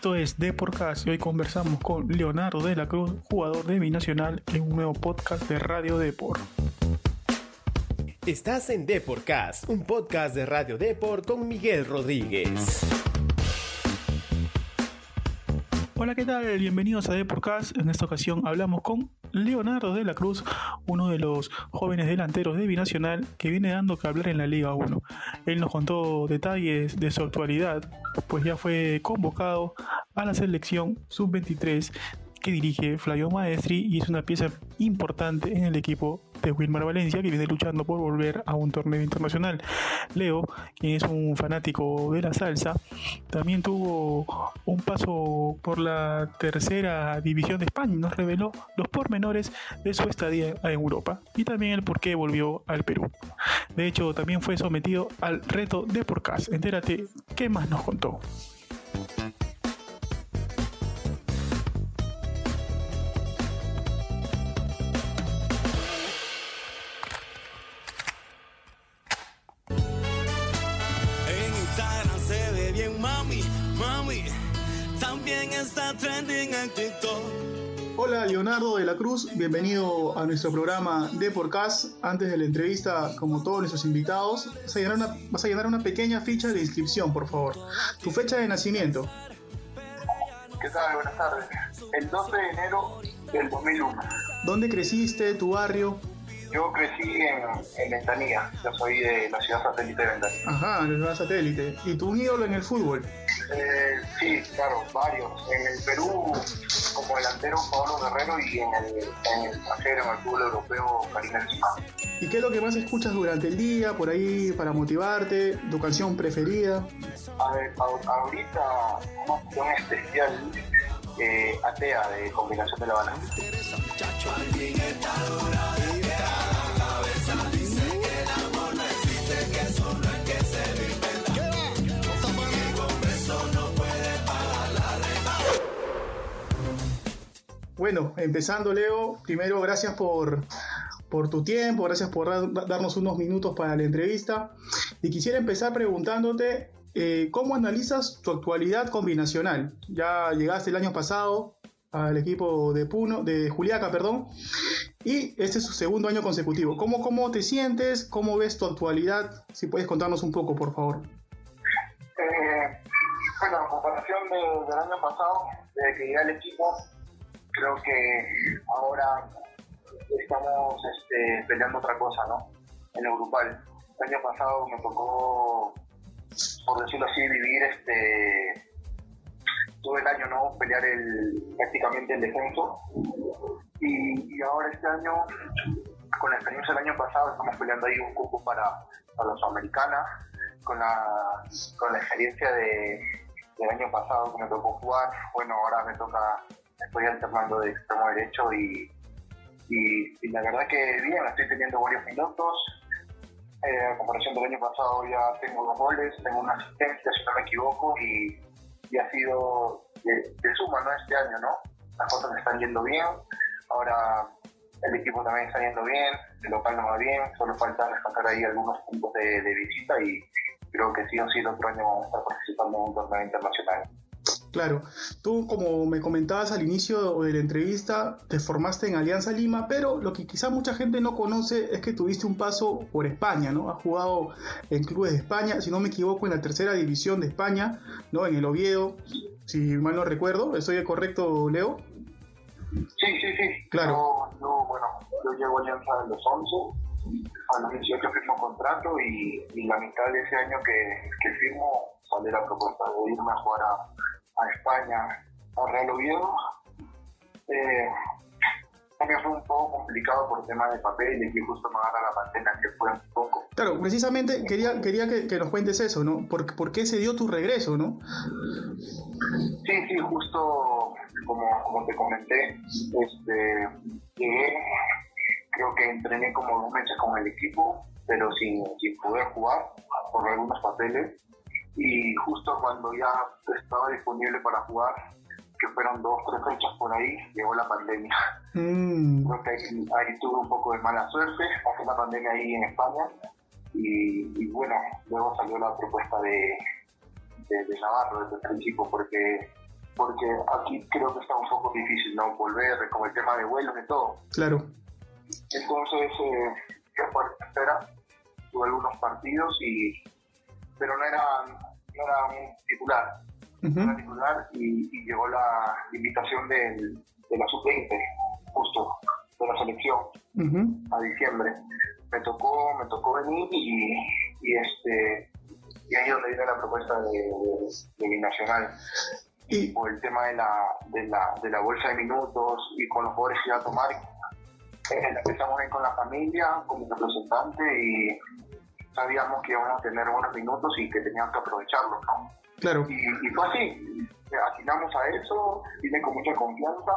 Esto es Deporcast y hoy conversamos con Leonardo de la Cruz, jugador de Binacional, en un nuevo podcast de Radio Deport. Estás en Deporcast, un podcast de Radio Deport con Miguel Rodríguez. Hola, ¿qué tal? Bienvenidos a Deporcast. En esta ocasión hablamos con Leonardo de la Cruz, uno de los jóvenes delanteros de Binacional que viene dando que hablar en la Liga 1. Él nos contó detalles de su actualidad, pues ya fue convocado a la selección sub-23 que dirige Flavio Maestri y es una pieza importante en el equipo de Wilmar Valencia que viene luchando por volver a un torneo internacional. Leo, quien es un fanático de la salsa, también tuvo un paso por la tercera división de España y nos reveló los pormenores de su estadía en Europa y también el por qué volvió al Perú. De hecho, también fue sometido al reto de Porcas. Entérate qué más nos contó. Leonardo de la Cruz, bienvenido a nuestro programa de Podcast. Antes de la entrevista, como todos nuestros invitados, vas a, llenar una, vas a llenar una pequeña ficha de inscripción, por favor. Tu fecha de nacimiento. ¿Qué tal? Buenas tardes. El 12 de enero del 2001. ¿Dónde creciste? ¿Tu barrio? Yo crecí en, en Ventanilla, yo soy de la ciudad satélite de Ventanilla. Ajá, de la ciudad satélite. ¿Y tu ídolo en el fútbol? Eh, sí, claro, varios. En el Perú, como delantero, Pablo Guerrero y en el, en el en el fútbol europeo, Karina Benzema. ¿Y qué es lo que más escuchas durante el día, por ahí, para motivarte? ¿Tu canción preferida? A ver, a- ahorita una opción especial, eh, Atea, de Combinación de la Habana. Bueno, empezando Leo, primero gracias por, por tu tiempo, gracias por dar- darnos unos minutos para la entrevista. Y quisiera empezar preguntándote, eh, ¿cómo analizas tu actualidad combinacional? Ya llegaste el año pasado al equipo de Puno, de Juliaca, perdón, y este es su segundo año consecutivo. ¿Cómo, cómo te sientes? ¿Cómo ves tu actualidad? Si puedes contarnos un poco, por favor. Eh, bueno, en comparación de- del año pasado, desde que llegué al equipo, que ahora estamos este, peleando otra cosa, ¿no? En lo grupal. El año pasado me tocó, por decirlo así, vivir este todo el año, ¿no? Pelear el, prácticamente el descenso. Y, ahora este año, con la experiencia del año pasado, estamos peleando ahí un cupo para, para la Sudamericana, con la, con la experiencia de, del año pasado que me tocó jugar. Bueno, ahora me toca, estoy alternando de extremo derecho y, y, la verdad que bien, estoy teniendo varios minutos. Eh, a comparación del año pasado ya tengo dos goles, tengo una asistencia si no me equivoco y, y ha sido de, suma ¿no? este año, ¿no? Las cosas están yendo bien, ahora el equipo también está yendo bien, el local no va bien, solo falta rescatar ahí algunos puntos de, de visita y creo que sí o sí el otro año vamos a estar participando en un torneo internacional. Claro, tú como me comentabas al inicio de la entrevista, te formaste en Alianza Lima, pero lo que quizá mucha gente no conoce es que tuviste un paso por España, ¿no? Has jugado en clubes de España, si no me equivoco, en la tercera división de España, ¿no? En el Oviedo, si mal no recuerdo, ¿estoy correcto, Leo? Sí, sí, sí. Claro. Yo, yo, bueno, yo llego a Alianza a los 11, a los 18 firmo contrato y, y la mitad de ese año que, que firmo sale la propuesta de irme a jugar a, a España, a Real Oviedo. Eh, también fue un poco complicado por el tema de papel y que justo me agarra la pandemia que fue un poco. Claro, precisamente quería, quería que, que nos cuentes eso, ¿no? ¿Por, por qué se dio tu regreso, no? Sí, sí, justo como, como te comenté, este, llegué, creo que entrené como dos meses con el equipo, pero sin, sin poder jugar por algunos papeles. Y justo cuando ya estaba disponible para jugar, que fueron dos, tres fechas por ahí, llegó la pandemia. Mm, Creo que ahí, ahí tuve un poco de mala suerte, pasó la pandemia ahí en España. Y, y bueno, luego salió la propuesta de, de, de Navarro desde el principio, porque porque aquí creo que está un poco difícil, ¿no? Volver con el tema de vuelos y todo. Claro. Entonces, eh, yo espera, tuve algunos partidos y pero no era, no era un titular. No era titular y, y llegó la invitación del, de la sub-20, justo, de la selección, a diciembre. Me tocó, me tocó venir y, y este y ahí es donde viene la propuesta de, de, Binacional. Y por el tema de la, de, la, de la bolsa de minutos y con los jugadores que iba a tomar, eh, empezamos ahí con la familia, con mi representante y sabíamos que íbamos a tener buenos minutos y que teníamos que aprovecharlos, ¿no? Claro. Y, y fue así, atinamos a eso, vine con mucha confianza,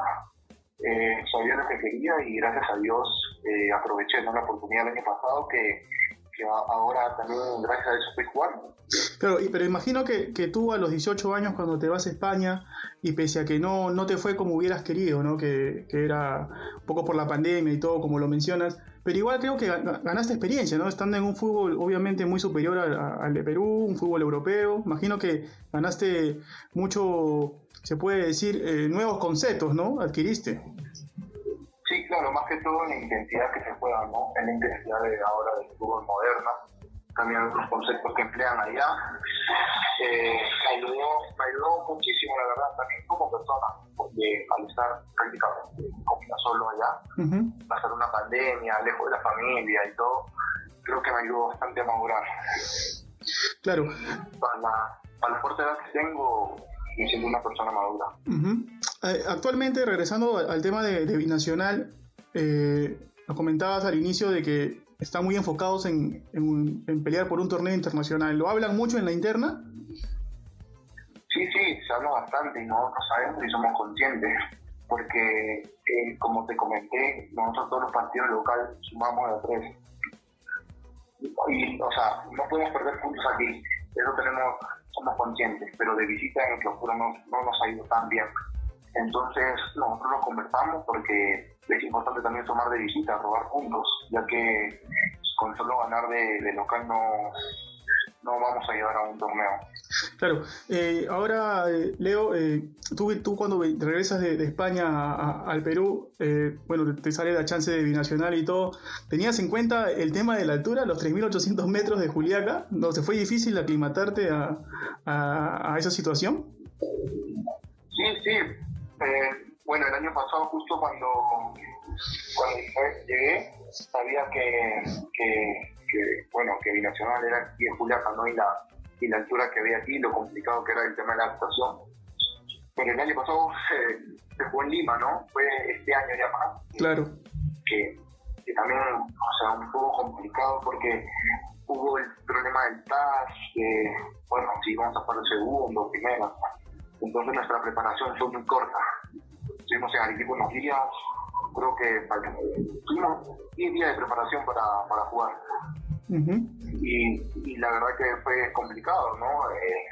eh, sabía lo que quería y gracias a Dios eh, aproveché ¿no? la oportunidad el año pasado que, que ahora también gracias a eso estoy jugando. Claro, pero imagino que, que, tú a los 18 años cuando te vas a España y pese a que no, no te fue como hubieras querido, ¿no? Que, que era un poco por la pandemia y todo como lo mencionas, pero igual creo que ganaste experiencia, ¿no? Estando en un fútbol obviamente muy superior al, de Perú, un fútbol europeo. Imagino que ganaste mucho, se puede decir, eh, nuevos conceptos, ¿no? Adquiriste. Claro, más que todo en la intensidad que se juega, ¿no? En la intensidad de ahora del fútbol moderna también otros conceptos que emplean allá. Eh, me, ayudó, me ayudó muchísimo, la verdad, también como persona, porque al estar prácticamente comida solo allá, pasar una pandemia, lejos de la familia y todo, creo que me ayudó bastante a madurar. Claro. Para la, para la corta edad que tengo, me siento una persona madura. Eh, actualmente, regresando al tema de, de Binacional, eh, nos comentabas al inicio de que están muy enfocados en, en, pelear por un torneo internacional. ¿Lo hablan mucho en la interna? Sí, sí, se habla bastante y nosotros sabemos y somos conscientes, porque eh, como te comenté, nosotros todos los partidos locales sumamos a tres. Y, o sea, no podemos perder puntos aquí, eso tenemos, somos conscientes, pero de visita en el clausura no, no nos ha ido tan bien. Entonces nosotros lo conversamos porque es importante también tomar de visita, robar puntos, ya que con solo ganar de, local no, no vamos a llevar a un torneo. Claro, eh, ahora eh, Leo, eh, tú, tú cuando regresas de, España al Perú, bueno, te sale la chance de binacional y todo, ¿tenías en cuenta el tema de la altura, los 3.800 metros de Juliaca? ¿No te fue difícil aclimatarte a, a, a esa situación? Sí, sí, bueno, el año pasado, justo cuando, cuando llegué, sabía que, que, bueno, que Binacional era aquí en Juliaca, ¿no? Y la, y la altura que había aquí, lo complicado que era el tema de la adaptación. Pero el año pasado se, se jugó en Lima, ¿no? Fue este año ya más. Claro. Que, que también, o sea, un poco complicado porque hubo el problema del TAS, bueno, si vamos a el segundo, primero. Entonces nuestra preparación fue muy corta estuvimos en Arequipa unos días, creo que tuvimos 10 días de preparación para, para jugar. y, y, la verdad que fue complicado, ¿no? Eh,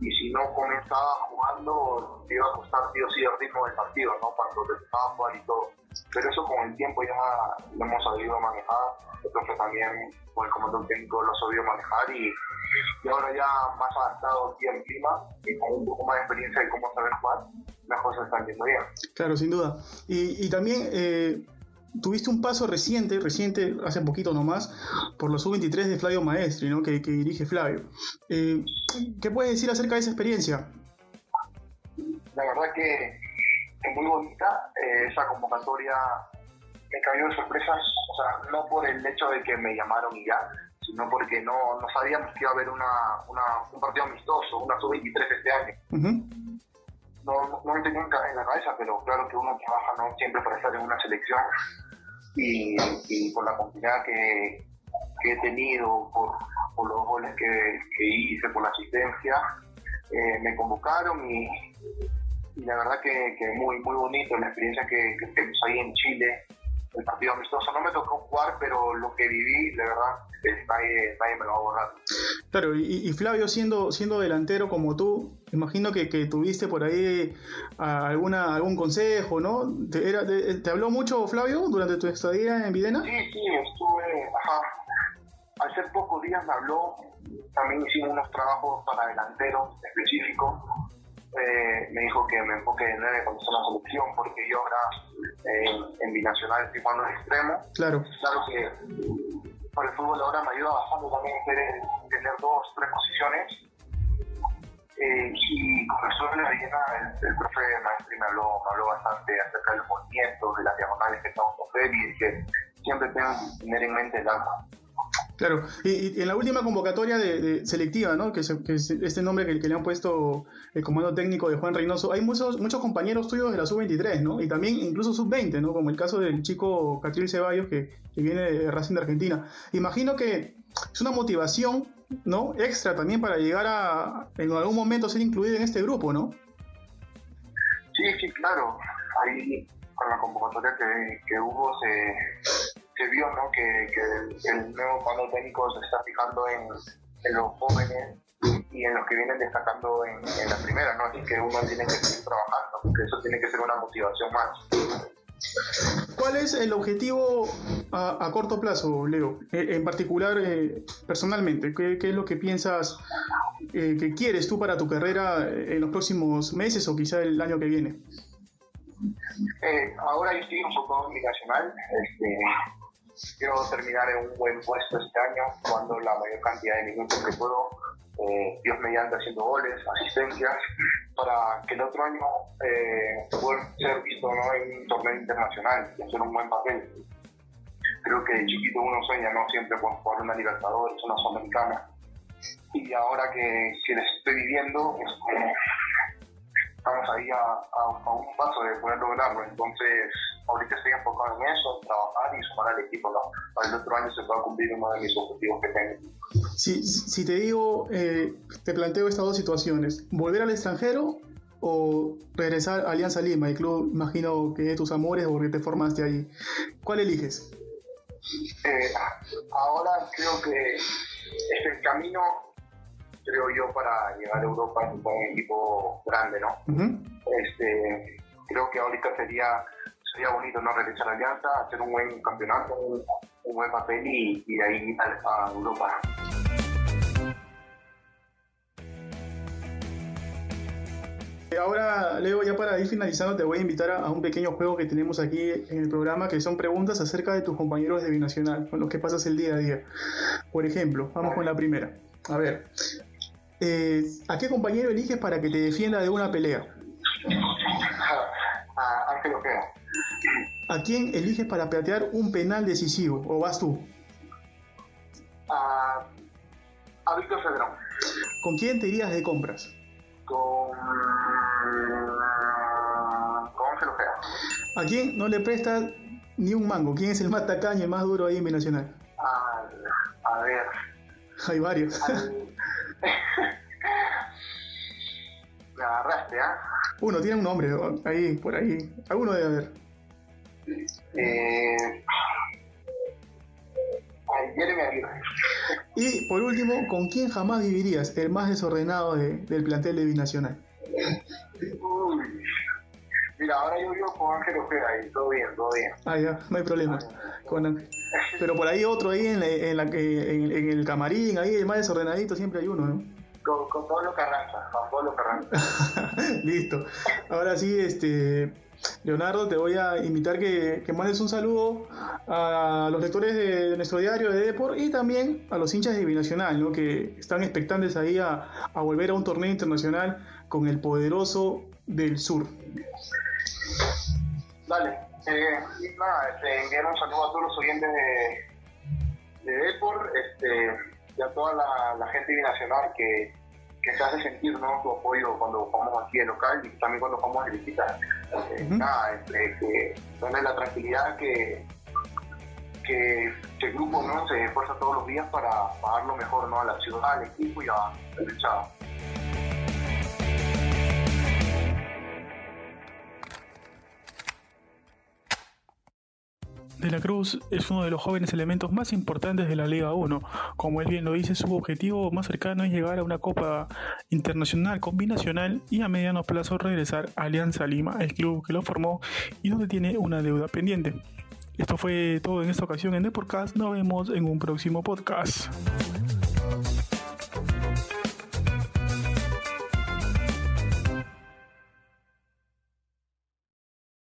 y si no comenzaba jugando, te iba a costar sí o sí el ritmo del partido, ¿no? Cuando te a jugar y todo. Pero eso con el tiempo ya lo hemos sabido manejar. Profe también, con el comandante técnico, lo ha sabido manejar y, y ahora ya más adaptado aquí al clima y con un poco más de experiencia de cómo saber jugar, las cosas están yendo bien. Claro, sin duda. Y, y también eh, tuviste un paso reciente, reciente, hace poquito nomás, por los sub-23 de Flavio Maestri, ¿no? que, que dirige Flavio. Eh, ¿Qué puedes decir acerca de esa experiencia? La verdad que es muy bonita eh, esa convocatoria. Me cayó de sorpresas, o sea, no por el hecho de que me llamaron y ya, sino porque no, no sabíamos que iba a haber una, una un partido amistoso, una sub-23 este año no, no lo tenía en la cabeza, pero claro que uno trabaja ¿no? siempre para estar en una selección y, y por la confianza que, que, he tenido, por, por los goles que, que, hice, por la asistencia, eh, me convocaron y, y, la verdad que, que muy, muy bonito la experiencia que, que tuvimos ahí en Chile el partido amistoso. No me tocó jugar, pero lo que viví, de verdad, nadie, nadie me lo va a borrar. Claro, y, Flavio, siendo, siendo delantero como tú, imagino que, que tuviste por ahí alguna, algún consejo, ¿no? ¿Te, era, te, habló mucho Flavio durante tu estadía en Videna? Sí, sí, estuve, ajá. Ser pocos días me habló, también hicimos unos trabajos para delanteros específicos eh, me dijo que me enfoque de nueve cuando sea la selección, porque yo ahora eh, en binacional estoy jugando de extremo. Claro. Claro que por el fútbol ahora me ayuda bastante también tener dos, tres posiciones. Eh, y con eso de la ballena, el, el profe Maestri me habló, me habló bastante acerca de los movimientos, de las diagonales que estamos con Freddy, y que siempre tengo que tener en mente el arma. Claro, y, en la última convocatoria de, selectiva, ¿no? que, es este nombre que, le han puesto el comando técnico de Juan Reynoso, hay muchos, muchos compañeros tuyos de la sub-23, ¿no? Y también incluso sub-20, ¿no? Como el caso del chico Catril Ceballos, que, que, viene de Racing de Argentina. Imagino que es una motivación, ¿no? Extra también para llegar a, en algún momento, ser incluido en este grupo, ¿no? Sí, sí, claro. Ahí, con la convocatoria que, que hubo, se se vio ¿no? que, que el, nuevo comando técnico se está fijando en, en, los jóvenes y en los que vienen destacando en, en, la primera, ¿no? Así que uno tiene que seguir trabajando, porque eso tiene que ser una motivación más. ¿Cuál es el objetivo a, a corto plazo, Leo? Eh, en particular, eh, personalmente, ¿qué, ¿qué, es lo que piensas eh, que quieres tú para tu carrera en los próximos meses o quizá el año que viene? ahora yo estoy un poco nacional, este, quiero terminar en un buen puesto este año, jugando la mayor cantidad de minutos que puedo, eh, Dios mediante haciendo goles, asistencias, para que el otro año eh, pueda ser visto en un torneo internacional y hacer un buen papel. Creo que de chiquito uno sueña, ¿no? Siempre con jugar una Libertadores, una Sudamericana. Y ahora que, que les estoy viviendo, estamos ahí a, a, un paso de poder lograrlo. Entonces, ahorita estoy enfocado en eso, en trabajar y sumar al equipo ¿no? para el otro año se pueda cumplir uno de mis objetivos que tengo. Si, si te digo, eh, te planteo estas dos situaciones, ¿volver al extranjero o regresar a Alianza Lima, el club, imagino que de tus amores porque te formaste ahí? ¿Cuál eliges? Eh, ahora creo que es el camino creo yo, para llegar a Europa con un equipo grande, ¿no? este, creo que ahorita sería sería bonito no regresar a Alianza, hacer un buen campeonato, un, buen papel y, y de ahí a, Europa. Ahora, Leo, ya para ir finalizando, te voy a invitar a, un pequeño juego que tenemos aquí en el programa, que son preguntas acerca de tus compañeros de Binacional, con los que pasas el día a día. Por ejemplo, vamos con la primera. A ver, eh, ¿a qué compañero eliges para que te defienda de una pelea? A Ángel Ojeda. ¿A quién eliges para platear un penal decisivo? ¿O vas tú? A, a Víctor Cedrón. ¿Con quién te irías de compras? Con, con Ángel Ojeda. ¿A quién no le prestas ni un mango? ¿Quién es el más tacaño y más duro ahí en Binacional? A, a ver. Hay varios. Me agarraste, ¿ah? Uno, tiene un nombre, ahí, por ahí. Alguno debe haber. Eh... Y por último, ¿con quién jamás vivirías? El más desordenado del plantel de Binacional. Uy. Mira, ahora yo vivo con Ángel Ojeda y todo bien, todo bien. Ah, ya, no hay problema. Pero por ahí otro ahí en, en, la, en, en el camarín, ahí el más desordenadito siempre hay uno, ¿no? Con, con Pablo Carranza, con Pablo Carranza. Listo. Ahora sí, este, Leonardo, te voy a invitar que, que, mandes un saludo a los lectores de, nuestro diario de Deport y también a los hinchas de Binacional, ¿no? que están expectantes ahí a, a volver a un torneo internacional con el poderoso del sur. Dale, eh, nada, este, enviar un saludo a todos los oyentes de, de Deport, este, y a toda la, gente binacional que, que se hace sentir ¿no? su apoyo cuando vamos aquí en local y también cuando vamos a visitar. Eh, nada, este, que tener la tranquilidad que, que, el grupo ¿no? se esfuerza todos los días para, para dar lo mejor ¿no? a la ciudad, al equipo y a la hinchada. De la Cruz es uno de los jóvenes elementos más importantes de la Liga 1. Como él bien lo dice, su objetivo más cercano es llegar a una Copa Internacional combinacional y a mediano plazo regresar a Alianza Lima, el club que lo formó y donde tiene una deuda pendiente. Esto fue todo en esta ocasión en The Podcast. Nos vemos en un próximo podcast.